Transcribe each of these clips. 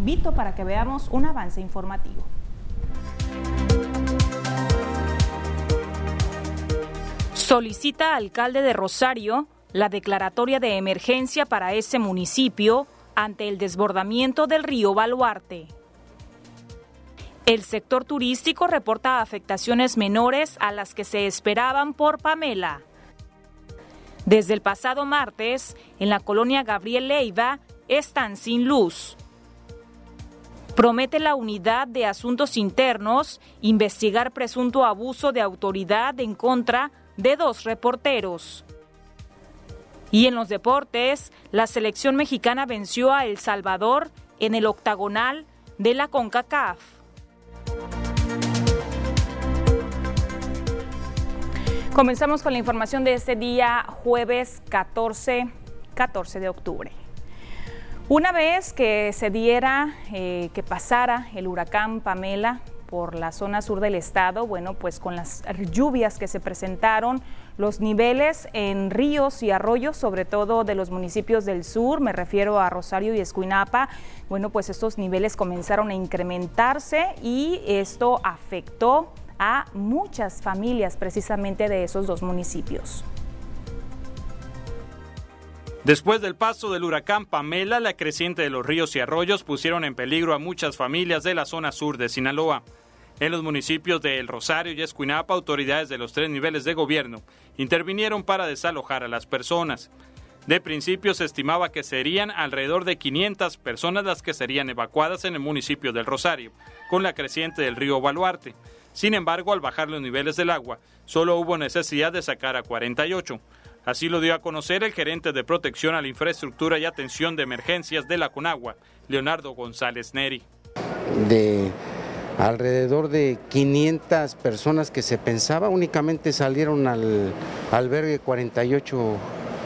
invito para que veamos un avance informativo. Solicita alcalde de Rosario la declaratoria de emergencia para ese municipio ante el desbordamiento del río Baluarte. El sector turístico reporta afectaciones menores a las que se esperaban por Pamela. Desde el pasado martes, en la colonia Gabriel Leiva, están sin luz. Promete la unidad de asuntos internos investigar presunto abuso de autoridad en contra de dos reporteros. Y en los deportes, la selección mexicana venció a El Salvador en el octagonal de la CONCACAF. Comenzamos con la información de este día, jueves 14, 14 de octubre. Una vez que se diera, eh, que pasara el huracán Pamela por la zona sur del estado, bueno, pues con las lluvias que se presentaron, los niveles en ríos y arroyos, sobre todo de los municipios del sur, me refiero a Rosario y Escuinapa, bueno, pues estos niveles comenzaron a incrementarse y esto afectó a muchas familias precisamente de esos dos municipios. Después del paso del huracán Pamela, la creciente de los ríos y arroyos pusieron en peligro a muchas familias de la zona sur de Sinaloa. En los municipios de El Rosario y Escuinapa, autoridades de los tres niveles de gobierno intervinieron para desalojar a las personas. De principio se estimaba que serían alrededor de 500 personas las que serían evacuadas en el municipio del Rosario, con la creciente del río Baluarte. Sin embargo, al bajar los niveles del agua, solo hubo necesidad de sacar a 48. Así lo dio a conocer el gerente de protección a la infraestructura y atención de emergencias de la CONAGUA, Leonardo González Neri. De alrededor de 500 personas que se pensaba, únicamente salieron al albergue 48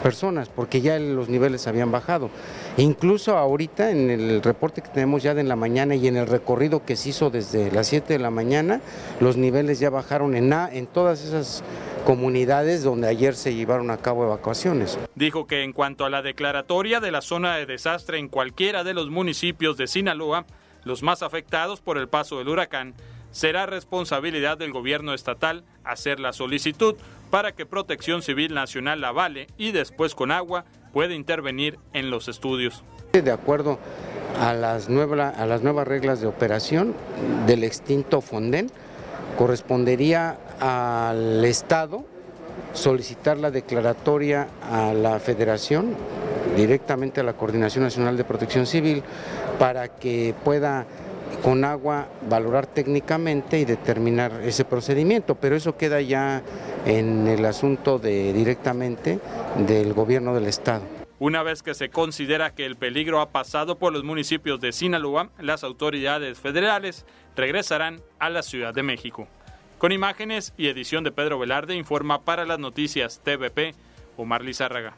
personas, porque ya los niveles habían bajado. Incluso ahorita en el reporte que tenemos ya de la mañana y en el recorrido que se hizo desde las 7 de la mañana, los niveles ya bajaron en, en todas esas comunidades donde ayer se llevaron a cabo evacuaciones. Dijo que en cuanto a la declaratoria de la zona de desastre en cualquiera de los municipios de Sinaloa, los más afectados por el paso del huracán, será responsabilidad del gobierno estatal hacer la solicitud para que Protección Civil Nacional la vale y después con agua puede intervenir en los estudios. De acuerdo a las, a las nuevas reglas de operación del extinto Fonden, correspondería al Estado solicitar la declaratoria a la Federación, directamente a la Coordinación Nacional de Protección Civil, para que pueda con agua valorar técnicamente y determinar ese procedimiento, pero eso queda ya en el asunto de directamente del gobierno del estado. Una vez que se considera que el peligro ha pasado por los municipios de Sinaloa, las autoridades federales regresarán a la Ciudad de México. Con imágenes y edición de Pedro Velarde informa para las noticias TVP Omar Lizárraga.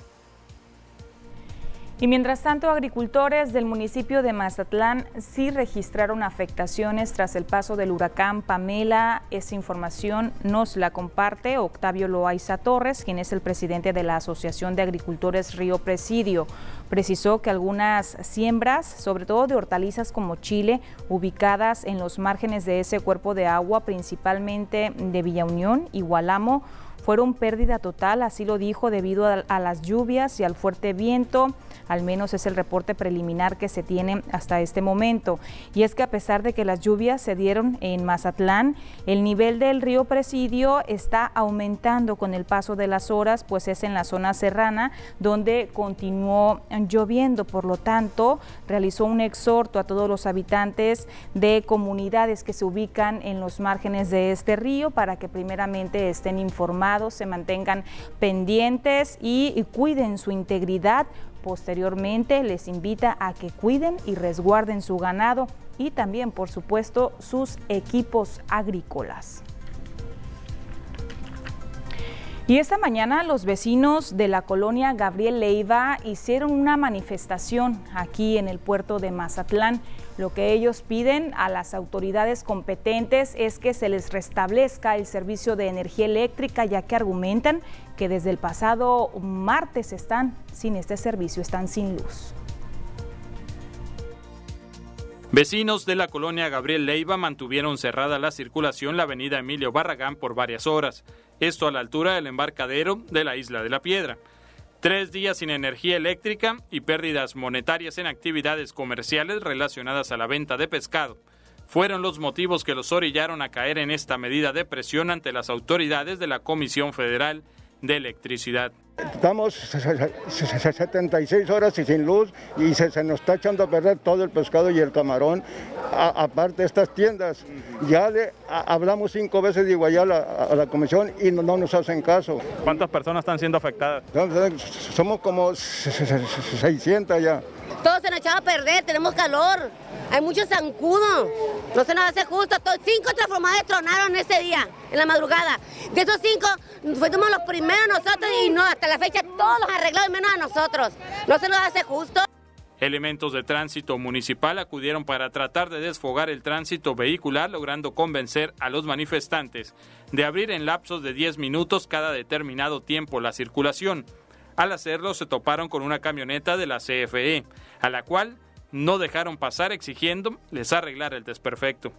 Y mientras tanto, agricultores del municipio de Mazatlán sí registraron afectaciones tras el paso del huracán Pamela. Esa información nos la comparte Octavio Loaiza Torres, quien es el presidente de la Asociación de Agricultores Río Presidio. Precisó que algunas siembras, sobre todo de hortalizas como chile, ubicadas en los márgenes de ese cuerpo de agua, principalmente de Villa Unión y Gualamo, fueron pérdida total, así lo dijo, debido a, las lluvias y al fuerte viento al menos es el reporte preliminar que se tiene hasta este momento. Y es que a pesar de que las lluvias se dieron en Mazatlán, el nivel del río Presidio está aumentando con el paso de las horas, pues es en la zona serrana donde continuó lloviendo. Por lo tanto, realizó un exhorto a todos los habitantes de comunidades que se ubican en los márgenes de este río para que primeramente estén informados, se mantengan pendientes y cuiden su integridad Posteriormente les invita a que cuiden y resguarden su ganado y también, por supuesto, sus equipos agrícolas. Y esta mañana los vecinos de la colonia Gabriel Leiva hicieron una manifestación aquí en el puerto de Mazatlán. Lo que ellos piden a las autoridades competentes es que se les restablezca el servicio de energía eléctrica, ya que argumentan que desde el pasado martes están sin este servicio, están sin luz. Vecinos de la colonia Gabriel Leiva mantuvieron cerrada la circulación la avenida Emilio Barragán por varias horas, esto a la altura del embarcadero de la isla de la Piedra. Tres días sin energía eléctrica y pérdidas monetarias en actividades comerciales relacionadas a la venta de pescado fueron los motivos que los orillaron a caer en esta medida de presión ante las autoridades de la Comisión Federal de Electricidad. Estamos 76 horas y sin luz y se, nos está echando a perder todo el pescado y el camarón. aparte de estas tiendas, ya le hablamos cinco veces de Iguayal a, la comisión y no, nos hacen caso. ¿Cuántas personas están siendo afectadas? Somos como 600 ya. Todo se nos echaba a perder, tenemos calor. Hay mucho zancudo. No se nos hace justo. cinco transformadores tronaron ese día, en la madrugada. De esos cinco, fuimos los primeros nosotros y no, hasta la fecha todos los arreglados, menos a nosotros. No se nos hace justo. Elementos de tránsito municipal acudieron para tratar de desfogar el tránsito vehicular, logrando convencer a los manifestantes de abrir en lapsos de 10 minutos cada determinado tiempo la circulación. Al hacerlo se toparon con una camioneta de la CFE, a la cual no dejaron pasar exigiendo les arreglar el desperfecto.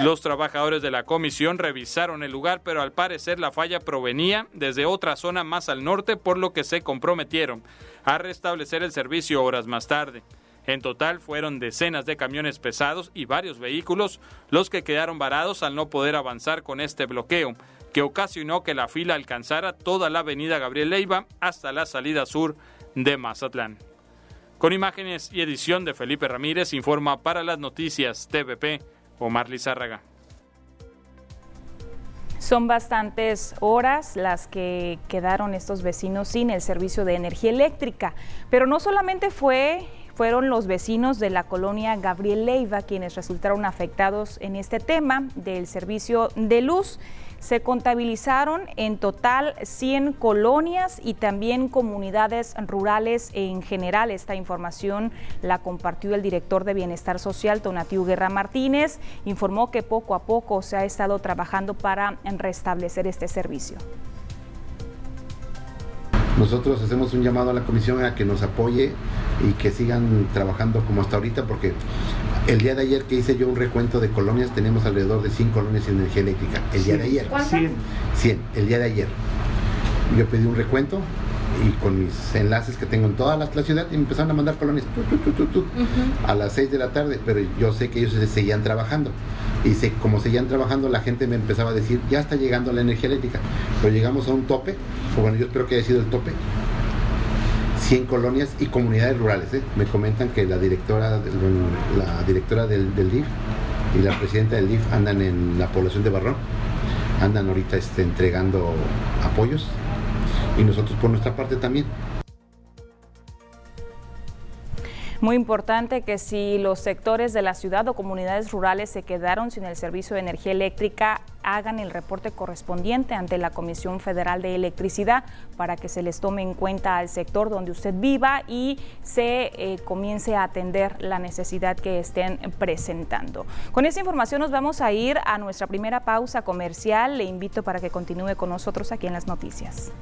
Los trabajadores de la comisión revisaron el lugar, pero al parecer la falla provenía desde otra zona más al norte, por lo que se comprometieron a restablecer el servicio horas más tarde. En total fueron decenas de camiones pesados y varios vehículos los que quedaron varados al no poder avanzar con este bloqueo, que ocasionó que la fila alcanzara toda la avenida Gabriel Leiva hasta la salida sur de Mazatlán. Con imágenes y edición de Felipe Ramírez, informa para las noticias TVP Omar Lizárraga. Son bastantes horas las que quedaron estos vecinos sin el servicio de energía eléctrica, pero no solamente fue fueron los vecinos de la colonia Gabriel Leiva quienes resultaron afectados en este tema del servicio de luz. Se contabilizaron en total 100 colonias y también comunidades rurales en general. Esta información la compartió el director de Bienestar Social, Tonatiu Guerra Martínez. Informó que poco a poco se ha estado trabajando para restablecer este servicio. Nosotros hacemos un llamado a la comisión a que nos apoye y que sigan trabajando como hasta ahorita, porque el día de ayer que hice yo un recuento de colonias, tenemos alrededor de 100 colonias en energía eléctrica. El día de ayer. 100. 100, el día de ayer. Yo pedí un recuento y con mis enlaces que tengo en toda la, ciudad y me empezaron a mandar colonias a las 6 de la tarde, pero yo sé que ellos se seguían trabajando y se, como seguían trabajando la gente me empezaba a decir ya está llegando la energía eléctrica, pero llegamos a un tope, o bueno yo espero que haya sido el tope, 100 colonias y comunidades rurales. ¿eh? Me comentan que la directora, la directora del, del DIF y la presidenta del DIF andan en la población de Barrón, andan ahorita este, entregando apoyos y nosotros por nuestra parte también. Muy importante que si los sectores de la ciudad o comunidades rurales se quedaron sin el servicio de energía eléctrica, hagan el reporte correspondiente ante la Comisión Federal de Electricidad para que se les tome en cuenta al sector donde usted viva y se eh, comience a atender la necesidad que estén presentando. Con esta información nos vamos a ir a nuestra primera pausa comercial. Le invito para que continúe con nosotros aquí en las noticias.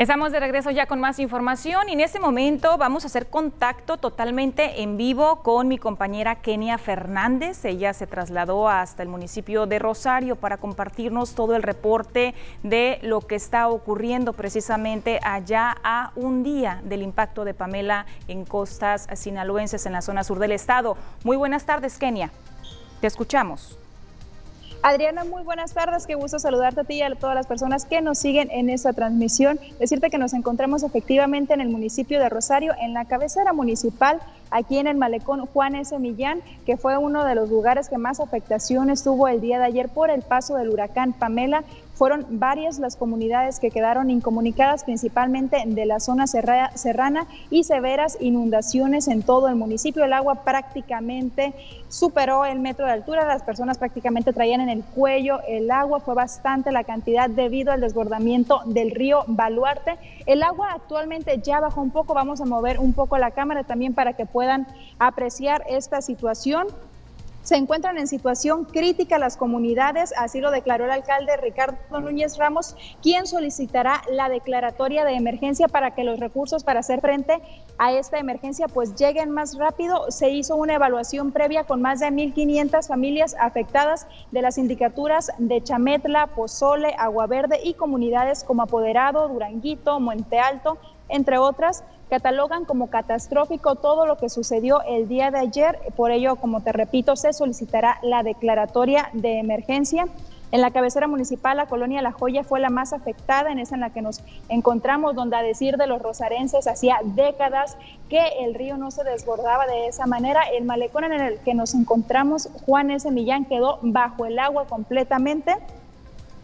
Estamos de regreso ya con más información y en este momento vamos a hacer contacto totalmente en vivo con mi compañera Kenia Fernández. Ella se trasladó hasta el municipio de Rosario para compartirnos todo el reporte de lo que está ocurriendo precisamente allá a un día del impacto de Pamela en costas sinaloenses en la zona sur del estado. Muy buenas tardes, Kenia. Te escuchamos. Adriana, muy buenas tardes, qué gusto saludarte a ti y a todas las personas que nos siguen en esta transmisión. Decirte que nos encontramos efectivamente en el municipio de Rosario, en la cabecera municipal, aquí en el malecón Juan S. Millán, que fue uno de los lugares que más afectaciones tuvo el día de ayer por el paso del huracán Pamela Fueron varias las comunidades que quedaron incomunicadas, principalmente de la zona serrana y severas inundaciones en todo el municipio. El agua prácticamente superó el metro de altura, las personas prácticamente traían en el cuello el agua, fue bastante la cantidad debido al desbordamiento del río Baluarte. El agua actualmente ya bajó un poco, vamos a mover un poco la cámara también para que puedan apreciar esta situación. Se encuentran en situación crítica las comunidades, así lo declaró el alcalde Ricardo Núñez Ramos, quien solicitará la declaratoria de emergencia para que los recursos para hacer frente a esta emergencia pues lleguen más rápido. Se hizo una evaluación previa con más de 1.500 familias afectadas de las sindicaturas de Chametla, Pozole, Agua Verde y comunidades como Apoderado, Duranguito, Monte Alto, entre otras catalogan como catastrófico todo lo que sucedió el día de ayer. Por ello, como te repito, se solicitará la declaratoria de emergencia. En la cabecera municipal, la colonia La Joya fue la más afectada, en esa en la que nos encontramos, donde a decir de los rosarenses hacía décadas que el río no se desbordaba de esa manera. El malecón en el que nos encontramos, Juan S. Millán, quedó bajo el agua completamente.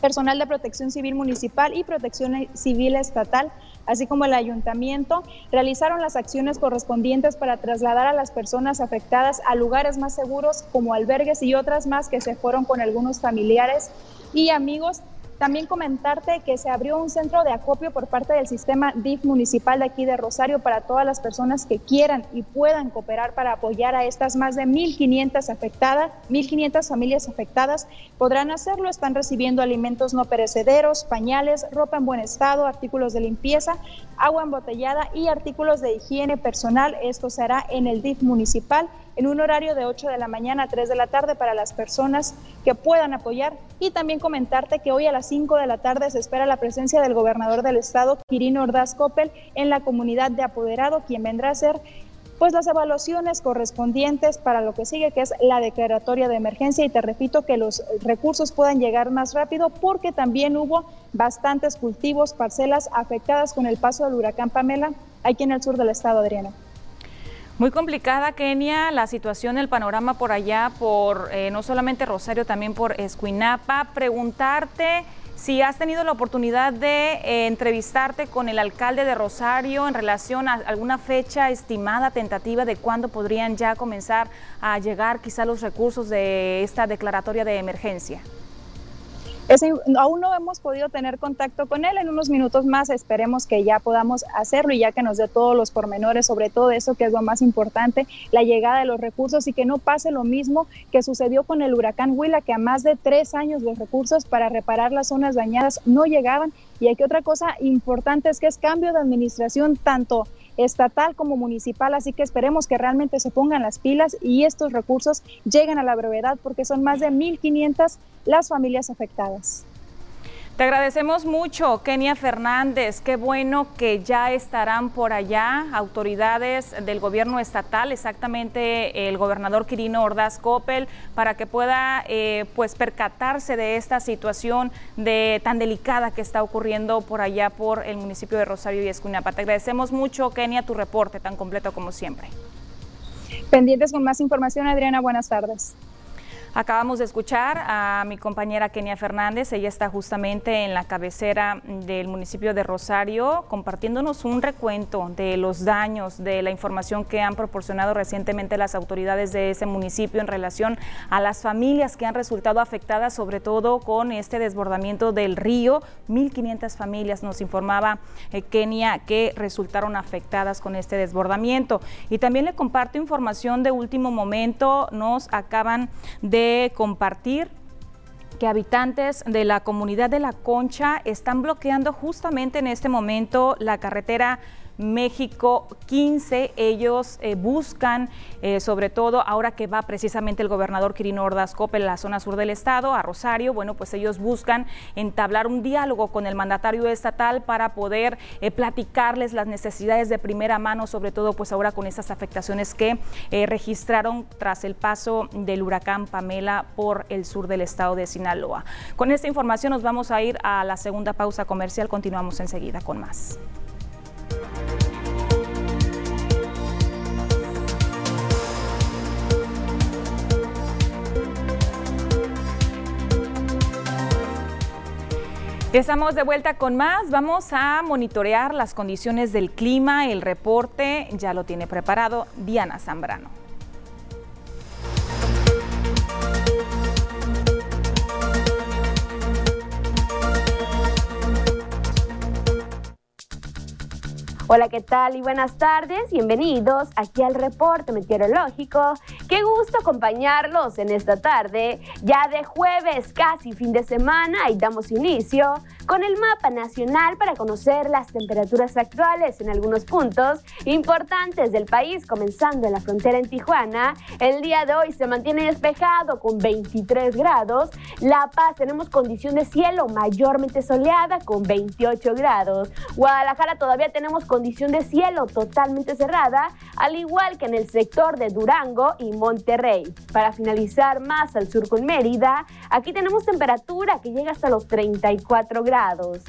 Personal de protección civil municipal y protección civil estatal así como el ayuntamiento, realizaron las acciones correspondientes para trasladar a las personas afectadas a lugares más seguros como albergues y otras más que se fueron con algunos familiares y amigos también comentarte que se abrió un centro de acopio por parte del sistema DIF municipal de aquí de Rosario para todas las personas que quieran y puedan cooperar para apoyar a estas más de 1.500 afectadas, 1.500 familias afectadas. Podrán hacerlo, están recibiendo alimentos no perecederos, pañales, ropa en buen estado, artículos de limpieza, agua embotellada y artículos de higiene personal. Esto se hará en el DIF municipal en un horario de 8 de la mañana a 3 de la tarde para las personas que puedan apoyar. Y también comentarte que hoy a las 5 de la tarde se espera la presencia del gobernador del estado, Quirino Ordaz Coppel, en la comunidad de apoderado, quien vendrá a hacer pues las evaluaciones correspondientes para lo que sigue, que es la declaratoria de emergencia. Y te repito que los recursos puedan llegar más rápido porque también hubo bastantes cultivos, parcelas afectadas con el paso del huracán Pamela aquí en el sur del estado, Adriana. Muy complicada, Kenia, la situación, el panorama por allá, por eh, no solamente Rosario, también por Escuinapa. Preguntarte si has tenido la oportunidad de eh, entrevistarte con el alcalde de Rosario en relación a alguna fecha estimada, tentativa de cuándo podrían ya comenzar a llegar quizá los recursos de esta declaratoria de emergencia aún no hemos podido tener contacto con él. En unos minutos más esperemos que ya podamos hacerlo y ya que nos dé todos los pormenores sobre todo eso que es lo más importante, la llegada de los recursos y que no pase lo mismo que sucedió con el huracán Huila, que a más de tres años los recursos para reparar las zonas dañadas no llegaban. Y aquí otra cosa importante es que es cambio de administración tanto estatal como municipal, así que esperemos que realmente se pongan las pilas y estos recursos lleguen a la brevedad porque son más de 1.500 las familias afectadas. Te agradecemos mucho, Kenia Fernández. Qué bueno que ya estarán por allá autoridades del gobierno estatal, exactamente el gobernador Quirino Ordaz Coppel, para que pueda eh, pues percatarse de esta situación de tan delicada que está ocurriendo por allá por el municipio de Rosario y Escuinapa. Te agradecemos mucho, Kenia, tu reporte tan completo como siempre. Pendientes con más información, Adriana. Buenas tardes. Acabamos de escuchar a mi compañera Kenia Fernández, ella está justamente en la cabecera del municipio de Rosario compartiéndonos un recuento de los daños, de la información que han proporcionado recientemente las autoridades de ese municipio en relación a las familias que han resultado afectadas, sobre todo con este desbordamiento del río. 1.500 familias nos informaba eh, Kenia que resultaron afectadas con este desbordamiento. Y también le comparto información de último momento, nos acaban de compartir que habitantes de la comunidad de La Concha están bloqueando justamente en este momento la carretera México 15. Ellos eh, buscan, eh, sobre todo ahora que va precisamente el gobernador Quirino Ordaz Coppel en la zona sur del estado, a Rosario, bueno, pues ellos buscan entablar un diálogo con el mandatario estatal para poder eh, platicarles las necesidades de primera mano, sobre todo pues ahora con esas afectaciones que registraron tras el paso del huracán Pamela por el sur del estado de Sinaloa. Con esta información nos vamos a ir a la segunda pausa comercial. Continuamos enseguida con más. Estamos de vuelta con más. Vamos a monitorear las condiciones del clima. El reporte ya lo tiene preparado Diana Zambrano. Hola, ¿qué tal y buenas tardes? Bienvenidos aquí al reporte meteorológico. Qué gusto acompañarlos en esta tarde, ya de jueves, casi fin de semana, y damos inicio con el mapa nacional para conocer las temperaturas actuales en algunos puntos importantes del país, comenzando en la frontera en Tijuana. El día de hoy se mantiene despejado con 23 grados. La Paz tenemos condición de cielo mayormente soleada con 28 grados. Guadalajara todavía tenemos condición de cielo totalmente cerrada, al igual que en el sector de Durango y Monterrey. Para finalizar más al sur con Mérida, aquí tenemos temperatura que llega hasta los 34 grados.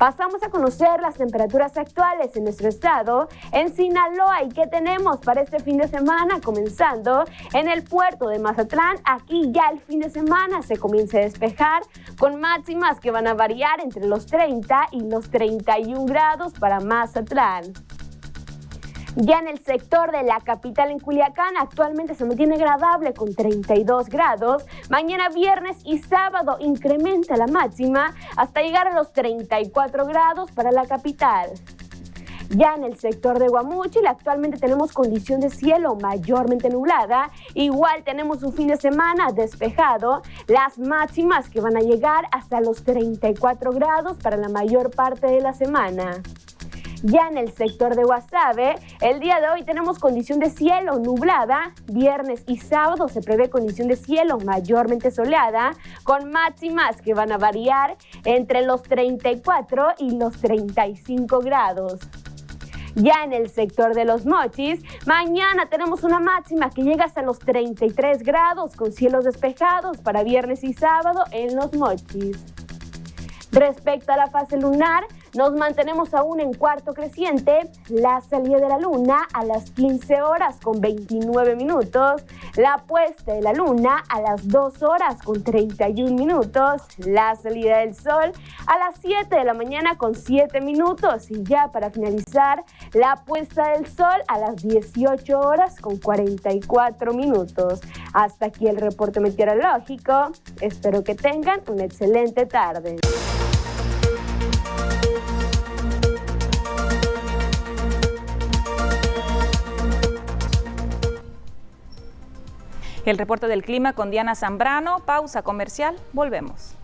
Pasamos a conocer las temperaturas actuales en nuestro estado, en Sinaloa y qué tenemos para este fin de semana, comenzando en el puerto de Mazatlán. Aquí ya el fin de semana se comienza a despejar con máximas que van a variar entre los 30 y los 31 grados para Mazatlán. Ya en el sector de la capital en Culiacán actualmente se mantiene agradable con 32 grados. Mañana viernes y sábado incrementa la máxima hasta llegar a los 34 grados para la capital. Ya en el sector de Guamuchil actualmente tenemos condición de cielo mayormente nublada. Igual tenemos un fin de semana despejado. Las máximas que van a llegar hasta los 34 grados para la mayor parte de la semana. Ya en el sector de Guasave, el día de hoy tenemos condición de cielo nublada. Viernes y sábado se prevé condición de cielo mayormente soleada, con máximas que van a variar entre los 34 y los 35 grados. Ya en el sector de los mochis, mañana tenemos una máxima que llega hasta los 33 grados con cielos despejados para viernes y sábado en los mochis. Respecto a la fase lunar, nos mantenemos aún en cuarto creciente, la salida de la luna a las 15 horas con 29 minutos, la puesta de la luna a las 2 horas con 31 minutos, la salida del sol a las 7 de la mañana con 7 minutos y ya para finalizar, la puesta del sol a las 18 horas con 44 minutos. Hasta aquí el reporte meteorológico. Espero que tengan una excelente tarde. El reporte del clima con Diana Zambrano. Pausa comercial. Volvemos.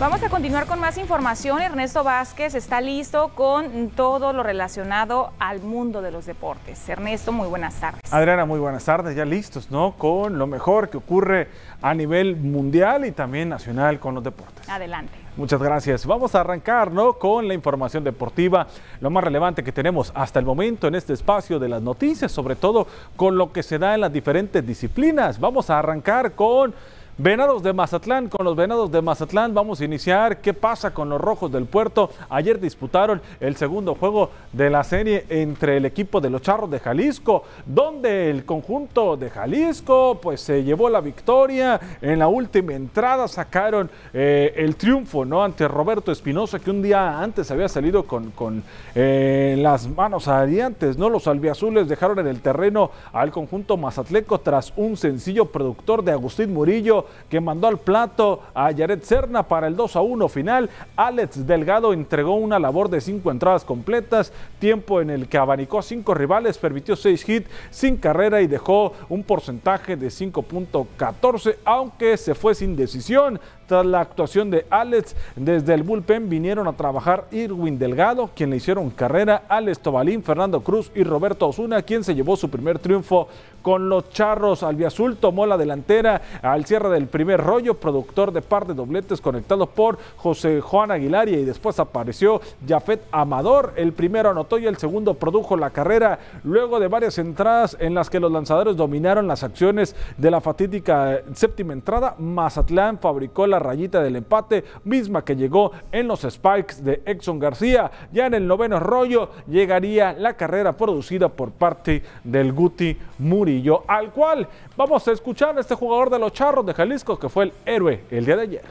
Vamos a continuar con más información. Ernesto Vázquez está listo con todo lo relacionado al mundo de los deportes. Ernesto, muy buenas tardes. Adriana, muy buenas tardes. Ya listos, ¿no? Con lo mejor que ocurre a nivel mundial y también nacional con los deportes. Adelante. Muchas gracias. Vamos a arrancar ¿no? con la información deportiva, lo más relevante que tenemos hasta el momento en este espacio de las noticias, sobre todo con lo que se da en las diferentes disciplinas. Vamos a arrancar con Venados de Mazatlán, con los Venados de Mazatlán vamos a iniciar. ¿Qué pasa con los Rojos del Puerto? Ayer disputaron el segundo juego de la serie entre el equipo de los Charros de Jalisco, donde el conjunto de Jalisco pues se llevó la victoria. En la última entrada sacaron eh, el triunfo ¿no? ante Roberto Espinosa, que un día antes había salido con, con eh, las manos adiantes. ¿no? Los albiazules dejaron en el terreno al conjunto mazatleco tras un sencillo productor de Agustín Murillo que mandó al plato a Yaret Serna para el 2 a 1 final. Alex Delgado entregó una labor de cinco entradas completas, tiempo en el que abanicó cinco rivales, permitió seis hits sin carrera y dejó un porcentaje de 5.14, aunque se fue sin decisión. Tras la actuación de Alex, desde el bullpen vinieron a trabajar Irwin Delgado, quien le hicieron carrera, Alex Tobalín, Fernando Cruz y Roberto Osuna, quien se llevó su primer triunfo con los Charros. Albiazul tomó la delantera al cierre del primer rollo, productor de par de dobletes conectados por José Juan Aguilar y después apareció Jafet Amador. El primero anotó y el segundo produjo la carrera luego de varias entradas en las que los lanzadores dominaron las acciones de la fatídica séptima entrada. Mazatlán fabricó la rayita del empate, misma que llegó en los spikes de Exxon García. Ya en el noveno rollo llegaría la carrera producida por parte del Guti Murillo, al cual vamos a escuchar a este jugador de los Charros de Jalisco que fue el héroe el día de ayer.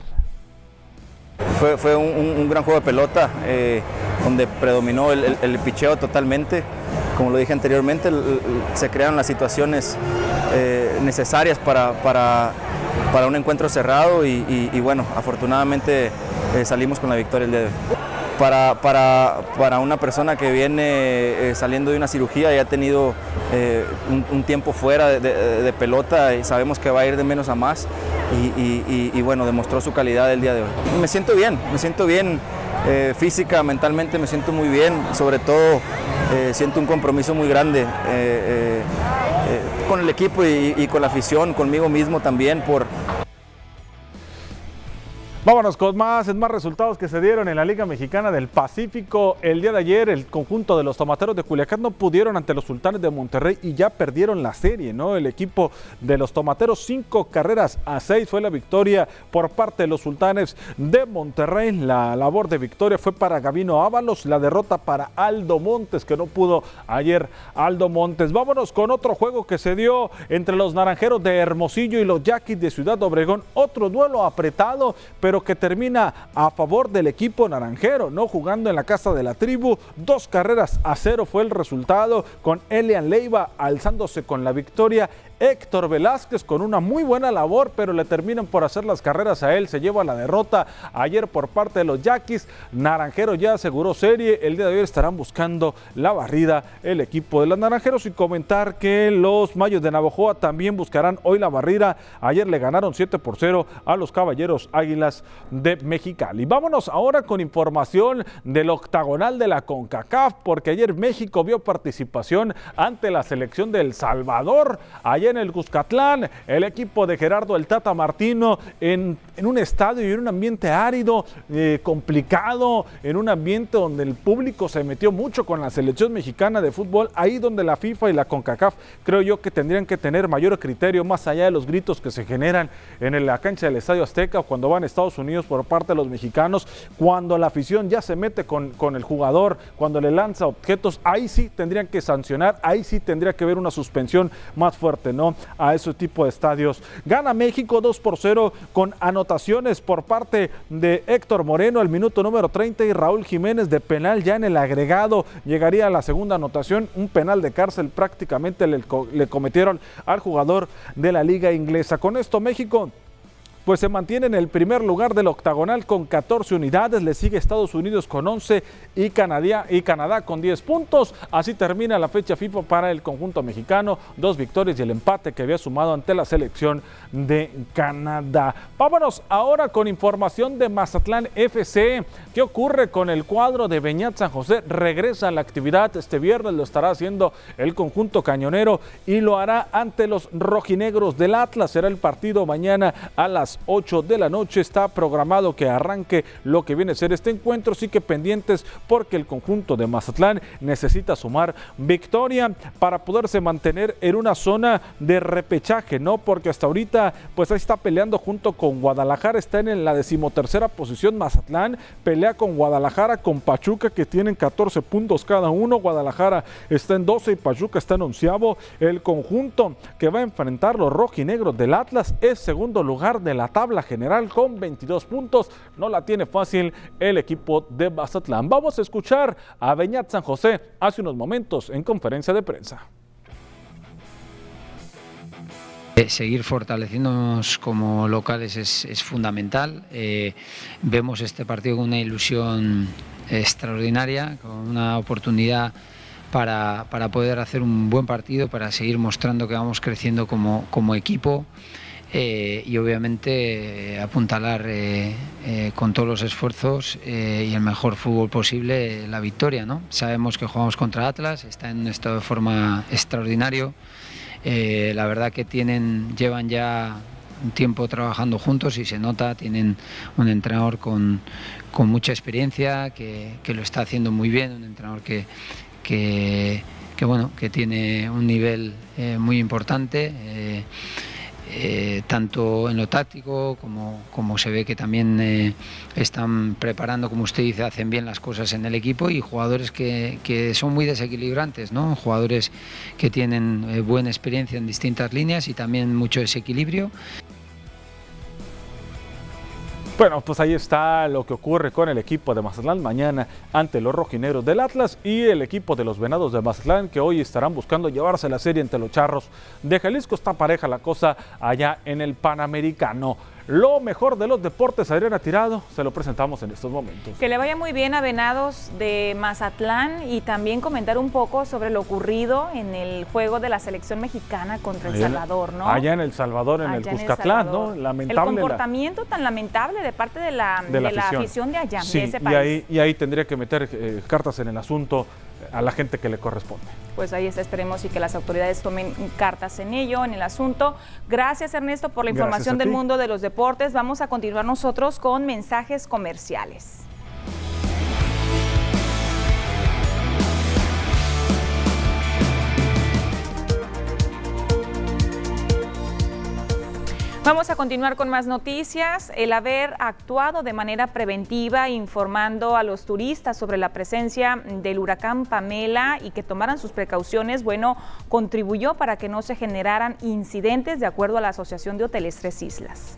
Fue, un, gran juego de pelota eh, donde predominó el, picheo totalmente. Como lo dije anteriormente, se crearon las situaciones eh, necesarias para, para, un encuentro cerrado y, bueno, afortunadamente eh, salimos con la victoria el día de hoy para, para, para una persona que viene eh, saliendo de una cirugía y ha tenido eh, un, tiempo fuera de, pelota y sabemos que va a ir de menos a más y, bueno, demostró su calidad el día de hoy. Me siento bien, me siento bien física, mentalmente me siento muy bien, sobre todo siento un compromiso muy grande con el equipo y, con la afición, conmigo mismo también por, Vámonos con más, en más resultados que se dieron en la Liga Mexicana del Pacífico. El día de ayer el conjunto de los tomateros de Culiacán no pudieron ante los sultanes de Monterrey y ya perdieron la serie, ¿no? El equipo de los tomateros, cinco carreras a seis fue la victoria por parte de los sultanes de Monterrey. La labor de victoria fue para Gavino Ábalos, la derrota para Aldo Montes, que no pudo ayer Aldo Montes. Vámonos con otro juego que se dio entre los naranjeros de Hermosillo y los yaquis de Ciudad Obregón. Otro duelo apretado, pero que termina a favor del equipo naranjero, ¿no? Jugando en la casa de la tribu, dos carreras a cero fue el resultado, con Elian Leiva alzándose con la victoria Héctor Velázquez con una muy buena labor, pero le terminan por hacer las carreras a él. Se lleva la derrota ayer por parte de los Yaquis. Naranjero ya aseguró serie. El día de hoy estarán buscando la barrida el equipo de los Naranjeros y comentar que los Mayos de Navajoa también buscarán hoy la barrida. Ayer le ganaron 7 por 0 a los Caballeros Águilas de Mexicali. Vámonos ahora con información del octagonal de la CONCACAF, porque ayer México vio participación ante la selección de El Salvador. Ayer en el Cuscatlán, el equipo de Gerardo El Tata Martino en, un estadio y en un ambiente árido, eh, complicado, en un ambiente donde el público se metió mucho con la selección mexicana de fútbol, ahí donde la FIFA y la CONCACAF creo yo que tendrían que tener mayor criterio más allá de los gritos que se generan en la cancha del Estadio Azteca cuando van a Estados Unidos por parte de los mexicanos, cuando la afición ya se mete con, con el jugador, cuando le lanza objetos, ahí sí tendrían que sancionar, ahí sí tendría que haber una suspensión más fuerte a ese tipo de estadios. Gana México 2 por 0 con anotaciones por parte de Héctor Moreno al minuto número 30 y Raúl Jiménez de penal ya en el agregado. Llegaría a la segunda anotación, un penal de cárcel prácticamente le, le cometieron al jugador de la liga inglesa. Con esto México pues se mantiene en el primer lugar del octagonal con 14 unidades, le sigue Estados Unidos con 11 y Canadá, y Canadá con 10 puntos. Así termina la fecha FIFA para el conjunto mexicano, dos victorias y el empate que había sumado ante la selección de Canadá. Vámonos ahora con información de Mazatlán FC. ¿Qué ocurre con el cuadro de Beñat San José? Regresa a la actividad este viernes, lo estará haciendo el conjunto cañonero y lo hará ante los rojinegros del Atlas. Será el partido mañana a las 8 de la noche. Está programado que arranque lo que viene a ser este encuentro, sí que pendientes porque el conjunto de Mazatlán necesita sumar victoria para poderse mantener en una zona de repechaje, ¿no? Porque hasta ahorita pues ahí está peleando junto con Guadalajara, está en la decimotercera posición Mazatlán, pelea con Guadalajara, con Pachuca que tienen 14 puntos cada uno, Guadalajara está en 12 y Pachuca está en onceavo. El conjunto que va a enfrentar los rojinegros del Atlas es segundo lugar de tabla general con 22 puntos. No la tiene fácil el equipo de Bazatlán. Vamos a escuchar a Beñat San José hace unos momentos en conferencia de prensa. Eh, seguir fortaleciéndonos como locales es, fundamental. Eh, vemos este partido con una ilusión extraordinaria, con una oportunidad para, poder hacer un buen partido, para seguir mostrando que vamos creciendo como, como equipo. Eh, y obviamente eh, apuntalar eh, con todos los esfuerzos y el mejor fútbol posible la victoria. ¿no? Sabemos que jugamos contra Atlas, está en un estado de forma extraordinario. la verdad que tienen, llevan ya un tiempo trabajando juntos y se nota, tienen un entrenador con, con mucha experiencia, que, lo está haciendo muy bien, un entrenador que, que bueno, que tiene un nivel muy importante. Eh, tanto en lo táctico como, como se ve que también eh, están preparando, como usted dice, hacen bien las cosas en el equipo y jugadores que, que son muy desequilibrantes, ¿no? jugadores que tienen eh, buena experiencia en distintas líneas y también mucho desequilibrio. Bueno, pues ahí está lo que ocurre con el equipo de Mazatlán mañana ante los rojineros del Atlas y el equipo de los Venados de Mazatlán que hoy estarán buscando llevarse la serie entre los Charros de Jalisco. Está pareja la cosa allá en el Panamericano. Lo mejor de los deportes, Adriana Tirado, se lo presentamos en estos momentos. Que le vaya muy bien a Venados de Mazatlán y también comentar un poco sobre lo ocurrido en el juego de la selección mexicana contra El Salvador, ¿no? Allá en El Salvador, en el Cuscatlán, ¿no? Lamentable. El comportamiento tan lamentable de parte de la, de la, afición. de allá, de ese país. Y ahí, y ahí tendría que meter eh, cartas en el asunto a la gente que le corresponde. Pues ahí está, esperemos y que las autoridades tomen cartas en ello, en el asunto. Gracias Ernesto por la información del mundo de los deportes. Vamos a continuar nosotros con mensajes comerciales. Vamos a continuar con más noticias. El haber actuado de manera preventiva informando a los turistas sobre la presencia del huracán Pamela y que tomaran sus precauciones, bueno, contribuyó para que no se generaran incidentes de acuerdo a la Asociación de Hoteles Tres Islas.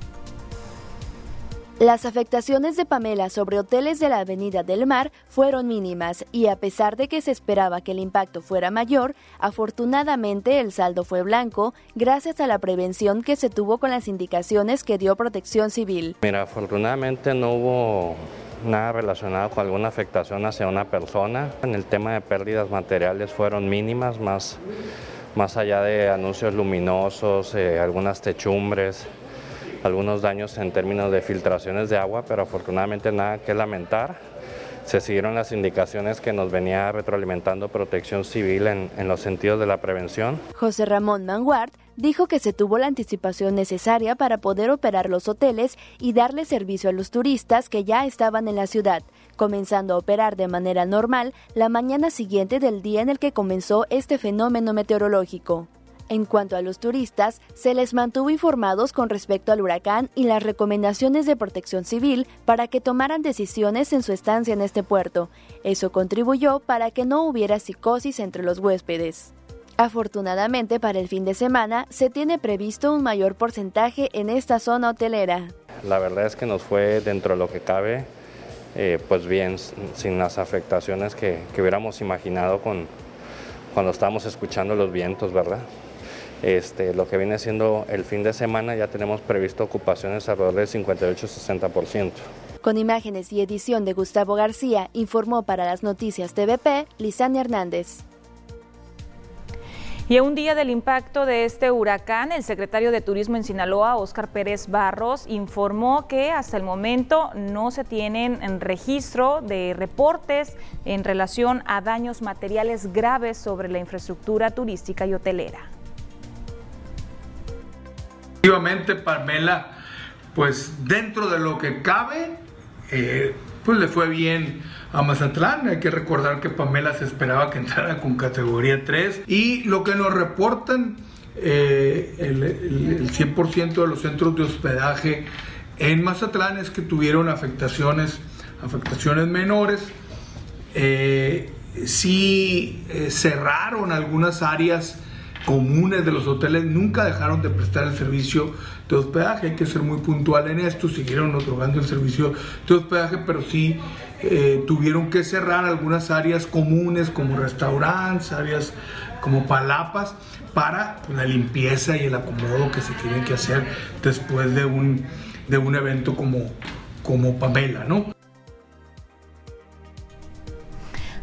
Las afectaciones de Pamela sobre hoteles de la Avenida del Mar fueron mínimas y a pesar de que se esperaba que el impacto fuera mayor, afortunadamente el saldo fue blanco gracias a la prevención que se tuvo con las indicaciones que dio Protección Civil. Mira, afortunadamente no hubo nada relacionado con alguna afectación hacia una persona. En el tema de pérdidas materiales fueron mínimas, más, más allá de anuncios luminosos, eh, algunas techumbres algunos daños en términos de filtraciones de agua, pero afortunadamente nada que lamentar. Se siguieron las indicaciones que nos venía retroalimentando Protección Civil en, los sentidos de la prevención. José Ramón Manguard dijo que se tuvo la anticipación necesaria para poder operar los hoteles y darle servicio a los turistas que ya estaban en la ciudad, comenzando a operar de manera normal la mañana siguiente del día en el que comenzó este fenómeno meteorológico. En cuanto a los turistas, se les mantuvo informados con respecto al huracán y las recomendaciones de protección civil para que tomaran decisiones en su estancia en este puerto. Eso contribuyó para que no hubiera psicosis entre los huéspedes. Afortunadamente para el fin de semana se tiene previsto un mayor porcentaje en esta zona hotelera. La verdad es que nos fue dentro de lo que cabe, eh, pues bien, sin las afectaciones que, que hubiéramos imaginado con, cuando estábamos escuchando los vientos, ¿verdad? Este, lo que viene siendo el fin de semana ya tenemos previsto ocupaciones alrededor del 58-60%. Con imágenes y edición de Gustavo García, informó para las noticias TVP Lisania Hernández. Y a un día del impacto de este huracán, el secretario de Turismo en Sinaloa, Óscar Pérez Barros, informó que hasta el momento no se tienen en registro de reportes en relación a daños materiales graves sobre la infraestructura turística y hotelera. Efectivamente, Pamela, pues dentro de lo que cabe, eh, pues le fue bien a Mazatlán. Hay que recordar que Pamela se esperaba que entrara con categoría 3 y lo que nos reportan eh, el, 100% de los centros de hospedaje en Mazatlán es que tuvieron afectaciones, afectaciones menores. Eh, sí cerraron algunas áreas comunes de los hoteles nunca dejaron de prestar el servicio de hospedaje. Hay que ser muy puntual en esto, siguieron otorgando el servicio de hospedaje, pero sí eh, tuvieron que cerrar algunas áreas comunes como restaurantes, áreas como palapas, para pues, la limpieza y el acomodo que se tiene que hacer después de un, de un evento como, como Pamela, ¿no?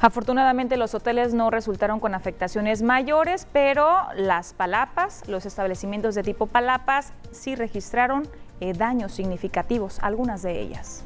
Afortunadamente los hoteles no resultaron con afectaciones mayores, pero las palapas, los establecimientos de tipo palapas, sí registraron eh, daños significativos, algunas de ellas.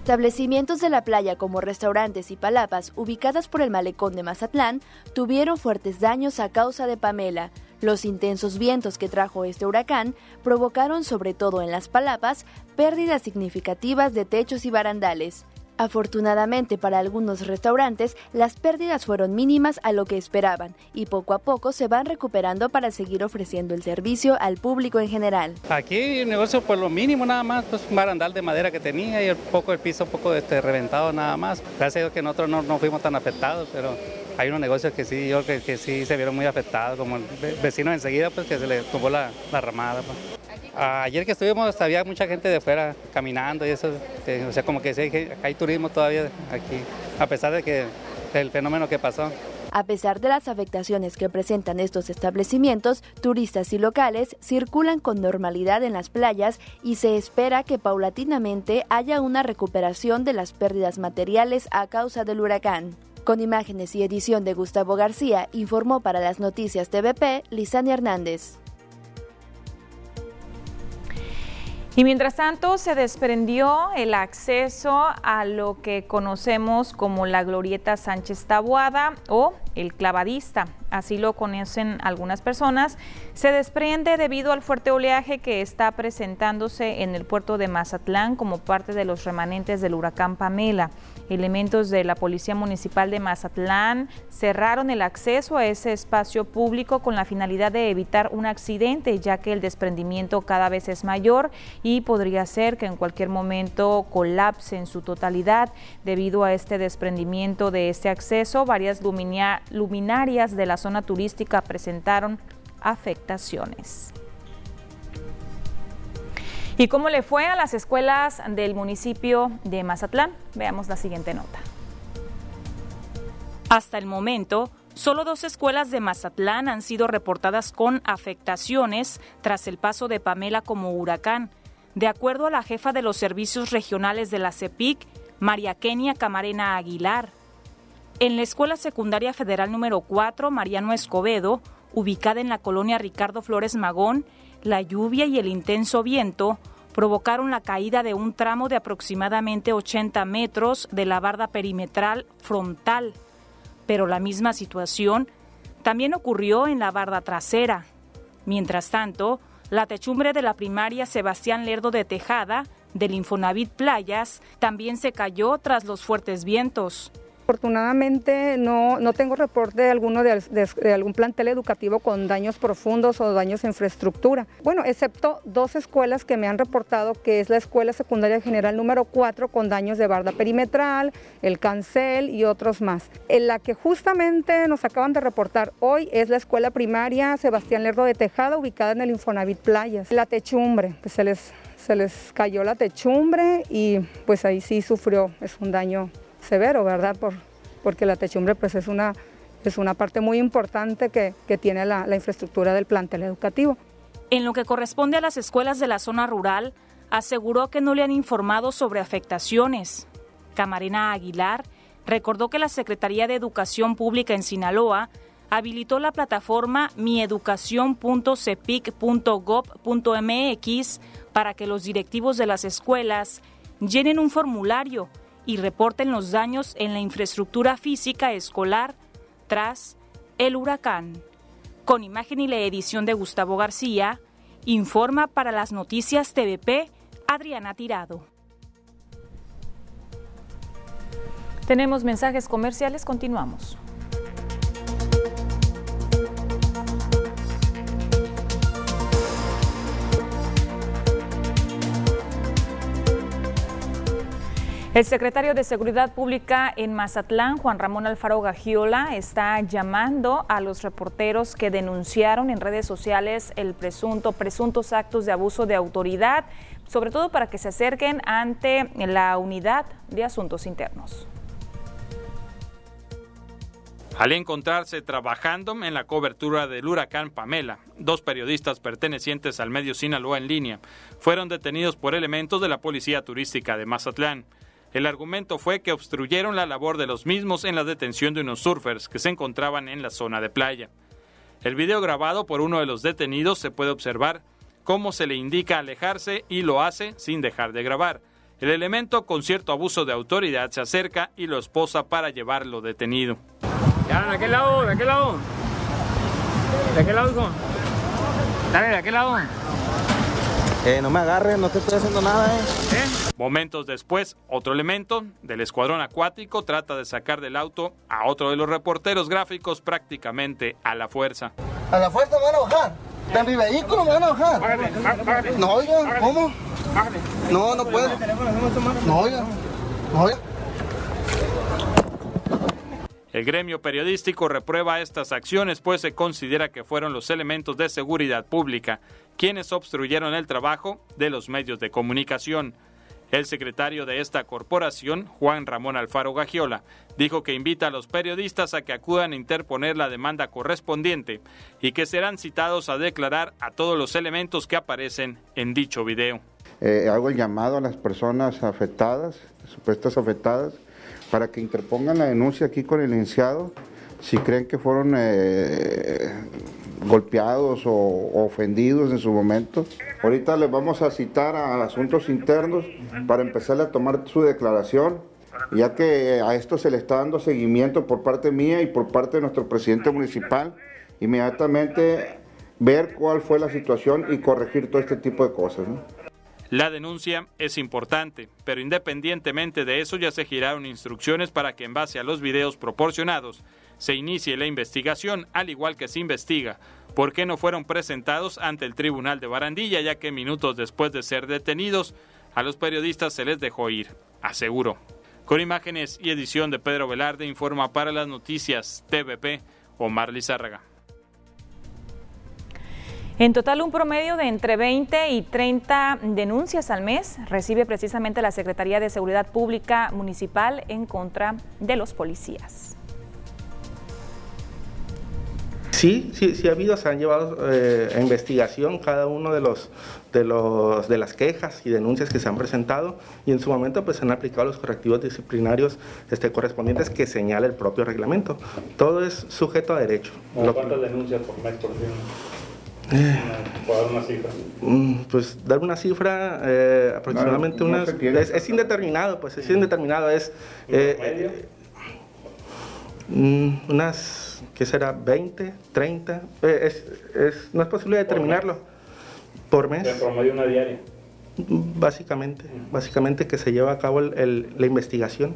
Establecimientos de la playa como restaurantes y palapas ubicadas por el malecón de Mazatlán tuvieron fuertes daños a causa de Pamela. Los intensos vientos que trajo este huracán provocaron, sobre todo en las palapas, pérdidas significativas de techos y barandales. Afortunadamente para algunos restaurantes, las pérdidas fueron mínimas a lo que esperaban y poco a poco se van recuperando para seguir ofreciendo el servicio al público en general. Aquí el negocio por lo mínimo nada más, pues un barandal de madera que tenía y un poco el piso un poco este, reventado nada más. Gracias a Dios que nosotros no, fuimos tan afectados, pero hay unos negocios que sí, yo que, que sí se vieron muy afectados, como el vecino enseguida, pues que se le la, la ramada. Pues. Ayer que estuvimos había mucha gente de fuera caminando y eso, o sea, como que hay turismo todavía aquí, a pesar de que el fenómeno que pasó. A pesar de las afectaciones que presentan estos establecimientos, turistas y locales circulan con normalidad en las playas y se espera que paulatinamente haya una recuperación de las pérdidas materiales a causa del huracán. Con imágenes y edición de Gustavo García, informó para las noticias TVP Lisania Hernández. Y mientras tanto, se desprendió el acceso a lo que conocemos como la Glorieta Sánchez Tabuada o el clavadista, así lo conocen algunas personas, se desprende debido al fuerte oleaje que está presentándose en el puerto de Mazatlán como parte de los remanentes del huracán Pamela. Elementos de la Policía Municipal de Mazatlán cerraron el acceso a ese espacio público con la finalidad de evitar un accidente, ya que el desprendimiento cada vez es mayor y podría ser que en cualquier momento colapse en su totalidad. Debido a este desprendimiento de este acceso, varias luminarias de la zona turística presentaron afectaciones. ¿Y cómo le fue a las escuelas del municipio de Mazatlán? Veamos la siguiente nota. Hasta el momento, solo dos escuelas de Mazatlán han sido reportadas con afectaciones tras el paso de Pamela como huracán. De acuerdo a la jefa de los servicios regionales de la CEPIC, María Kenia Camarena Aguilar. En la Escuela Secundaria Federal número 4, Mariano Escobedo, ubicada en la colonia Ricardo Flores Magón, la lluvia y el intenso viento provocaron la caída de un tramo de aproximadamente 80 metros de la barda perimetral frontal. Pero la misma situación también ocurrió en la barda trasera. Mientras tanto, la techumbre de la primaria Sebastián Lerdo de Tejada, del Infonavit Playas, también se cayó tras los fuertes vientos. Afortunadamente no, no tengo reporte de, alguno de, algún plantel educativo con daños profundos o daños en infraestructura. Bueno, excepto dos escuelas que me han reportado, que es la Escuela Secundaria General número 4 con daños de barda perimetral, el cancel y otros más. En la que justamente nos acaban de reportar hoy es la Escuela Primaria Sebastián Lerdo de Tejada, ubicada en el Infonavit Playas. La techumbre, pues se les, se les cayó la techumbre y pues ahí sí sufrió, es un daño severo, ¿verdad? Por, porque la techumbre pues es una, es una parte muy importante que, tiene la, la infraestructura del plantel educativo. En lo que corresponde a las escuelas de la zona rural, aseguró que no le han informado sobre afectaciones. Camarena Aguilar recordó que la Secretaría de Educación Pública en Sinaloa habilitó la plataforma mieducacion.cepic.gov.mx para que los directivos de las escuelas llenen un formulario y reporten los daños en la infraestructura física escolar tras el huracán. Con imagen y la edición de Gustavo García, informa para las noticias TVP Adriana Tirado. Tenemos mensajes comerciales, continuamos. El secretario de Seguridad Pública en Mazatlán, Juan Ramón Alfaro Gagiola, está llamando a los reporteros que denunciaron en redes sociales el presunto, presuntos actos de abuso de autoridad, sobre todo para que se acerquen ante la unidad de asuntos internos. Al encontrarse trabajando en la cobertura del huracán Pamela, dos periodistas pertenecientes al medio Sinaloa en línea fueron detenidos por elementos de la Policía Turística de Mazatlán. El argumento fue que obstruyeron la labor de los mismos en la detención de unos surfers que se encontraban en la zona de playa. El video grabado por uno de los detenidos se puede observar cómo se le indica alejarse y lo hace sin dejar de grabar. El elemento con cierto abuso de autoridad se acerca y lo esposa para llevarlo detenido. Ya, ¿de aquel lado? ¿De aquel lado? ¿De aquel lado, hijo? Dale, ¿de aquel lado? Eh, no me agarres, no te estoy haciendo nada, eh. ¿Eh? Momentos después, otro elemento del escuadrón acuático trata de sacar del auto a otro de los reporteros gráficos prácticamente a la fuerza. A la fuerza van a bajar. De mi vehículo me van a bajar. No, oiga, ¿cómo? No, no puedo. No, oiga. No, oiga. El gremio periodístico reprueba estas acciones pues se considera que fueron los elementos de seguridad pública quienes obstruyeron el trabajo de los medios de comunicación. El secretario de esta corporación, Juan Ramón Alfaro Gagiola, dijo que invita a los periodistas a que acudan a interponer la demanda correspondiente y que serán citados a declarar a todos los elementos que aparecen en dicho video. Eh, hago el llamado a las personas afectadas, supuestas afectadas, para que interpongan la denuncia aquí con el licenciado si creen que fueron eh, golpeados o ofendidos en su momento. Ahorita les vamos a citar a asuntos internos para empezar a tomar su declaración, ya que a esto se le está dando seguimiento por parte mía y por parte de nuestro presidente municipal, inmediatamente ver cuál fue la situación y corregir todo este tipo de cosas. La denuncia es importante, pero independientemente de eso ya se giraron instrucciones para que en base a los videos proporcionados se inicie la investigación, al igual que se investiga por qué no fueron presentados ante el Tribunal de Barandilla, ya que minutos después de ser detenidos, a los periodistas se les dejó ir, aseguró. Con imágenes y edición de Pedro Velarde, informa para las noticias TVP Omar Lizárraga. En total, un promedio de entre 20 y 30 denuncias al mes recibe precisamente la Secretaría de Seguridad Pública Municipal en contra de los policías. Sí, sí, sí ha habido, se han llevado eh, a investigación cada uno de los, de los de las quejas y denuncias que se han presentado y en su momento pues se han aplicado los correctivos disciplinarios este, correspondientes que señala el propio reglamento. Todo es sujeto a derecho. ¿Cuántas denuncias por mes, por ejemplo? ¿Puedo dar una cifra? Mm, pues dar una cifra, eh, aproximadamente unas... Es, indeterminado, pues es indeterminado, es... Eh, mm, unas, ¿qué será? ¿20? ¿30? Eh, es, es, no es posible determinarlo. ¿Por mes? ¿De promedio una diaria? Básicamente, básicamente que se lleva a cabo el, el, la investigación.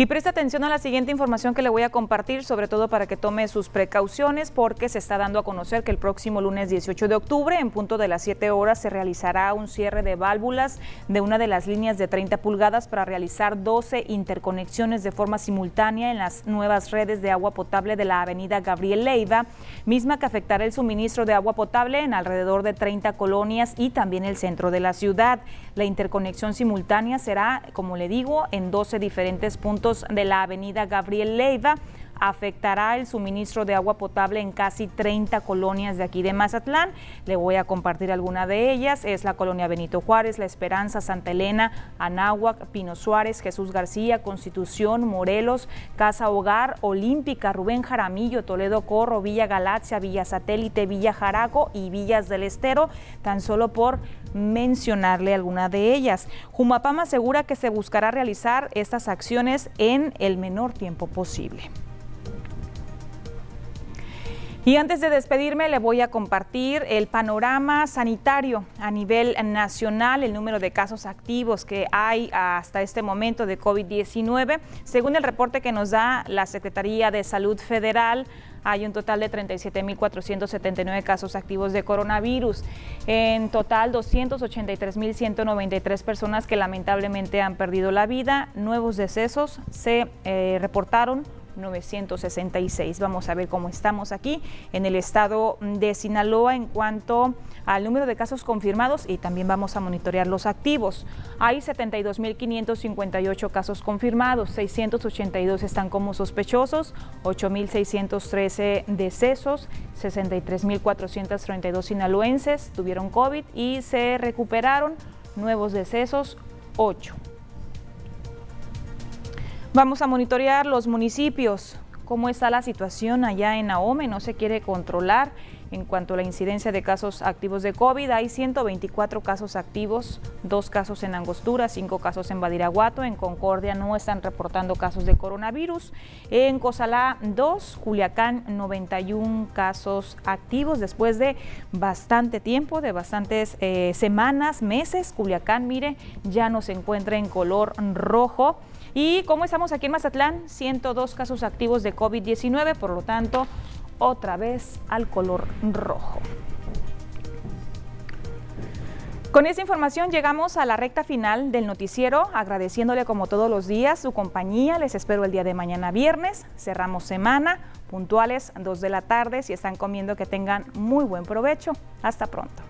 Y presta atención a la siguiente información que le voy a compartir, sobre todo para que tome sus precauciones, porque se está dando a conocer que el próximo lunes 18 de octubre, en punto de las 7 horas, se realizará un cierre de válvulas de una de las líneas de 30 pulgadas para realizar 12 interconexiones de forma simultánea en las nuevas redes de agua potable de la avenida Gabriel Leiva, misma que afectará el suministro de agua potable en alrededor de 30 colonias y también el centro de la ciudad. La interconexión simultánea será, como le digo, en 12 diferentes puntos de la avenida Gabriel Leiva afectará el suministro de agua potable en casi 30 colonias de aquí de Mazatlán. Le voy a compartir alguna de ellas. Es la colonia Benito Juárez, La Esperanza, Santa Elena, Anáhuac, Pino Suárez, Jesús García, Constitución, Morelos, Casa Hogar, Olímpica, Rubén Jaramillo, Toledo Corro, Villa Galaxia, Villa Satélite, Villa Jaraco y Villas del Estero, tan solo por mencionarle alguna de ellas. Jumapam asegura que se buscará realizar estas acciones en el menor tiempo posible. Y antes de despedirme, le voy a compartir el panorama sanitario a nivel nacional, el número de casos activos que hay hasta este momento de COVID-19. Según el reporte que nos da la Secretaría de Salud Federal, hay un total de 37.479 casos activos de coronavirus. En total, 283.193 personas que lamentablemente han perdido la vida. Nuevos decesos se eh, reportaron 966. Vamos a ver cómo estamos aquí en el estado de Sinaloa en cuanto al número de casos confirmados y también vamos a monitorear los activos. Hay 72.558 casos confirmados, 682 están como sospechosos, 8.613 decesos, 63.432 sinaloenses tuvieron COVID y se recuperaron nuevos decesos, 8. Vamos a monitorear los municipios cómo está la situación allá en Ahome, no se quiere controlar. En cuanto a la incidencia de casos activos de COVID, hay 124 casos activos, dos casos en Angostura, cinco casos en Badiraguato, en Concordia no están reportando casos de coronavirus, en Cozalá 2, Culiacán 91 casos activos después de bastante tiempo, de bastantes eh, semanas, meses. Culiacán, mire, ya no se encuentra en color rojo. Y como estamos aquí en Mazatlán, 102 casos activos de COVID-19, por lo tanto, otra vez al color rojo. Con esta información llegamos a la recta final del noticiero, agradeciéndole como todos los días su compañía. Les espero el día de mañana viernes. Cerramos semana, puntuales, 2 de la tarde. Si están comiendo, que tengan muy buen provecho. Hasta pronto.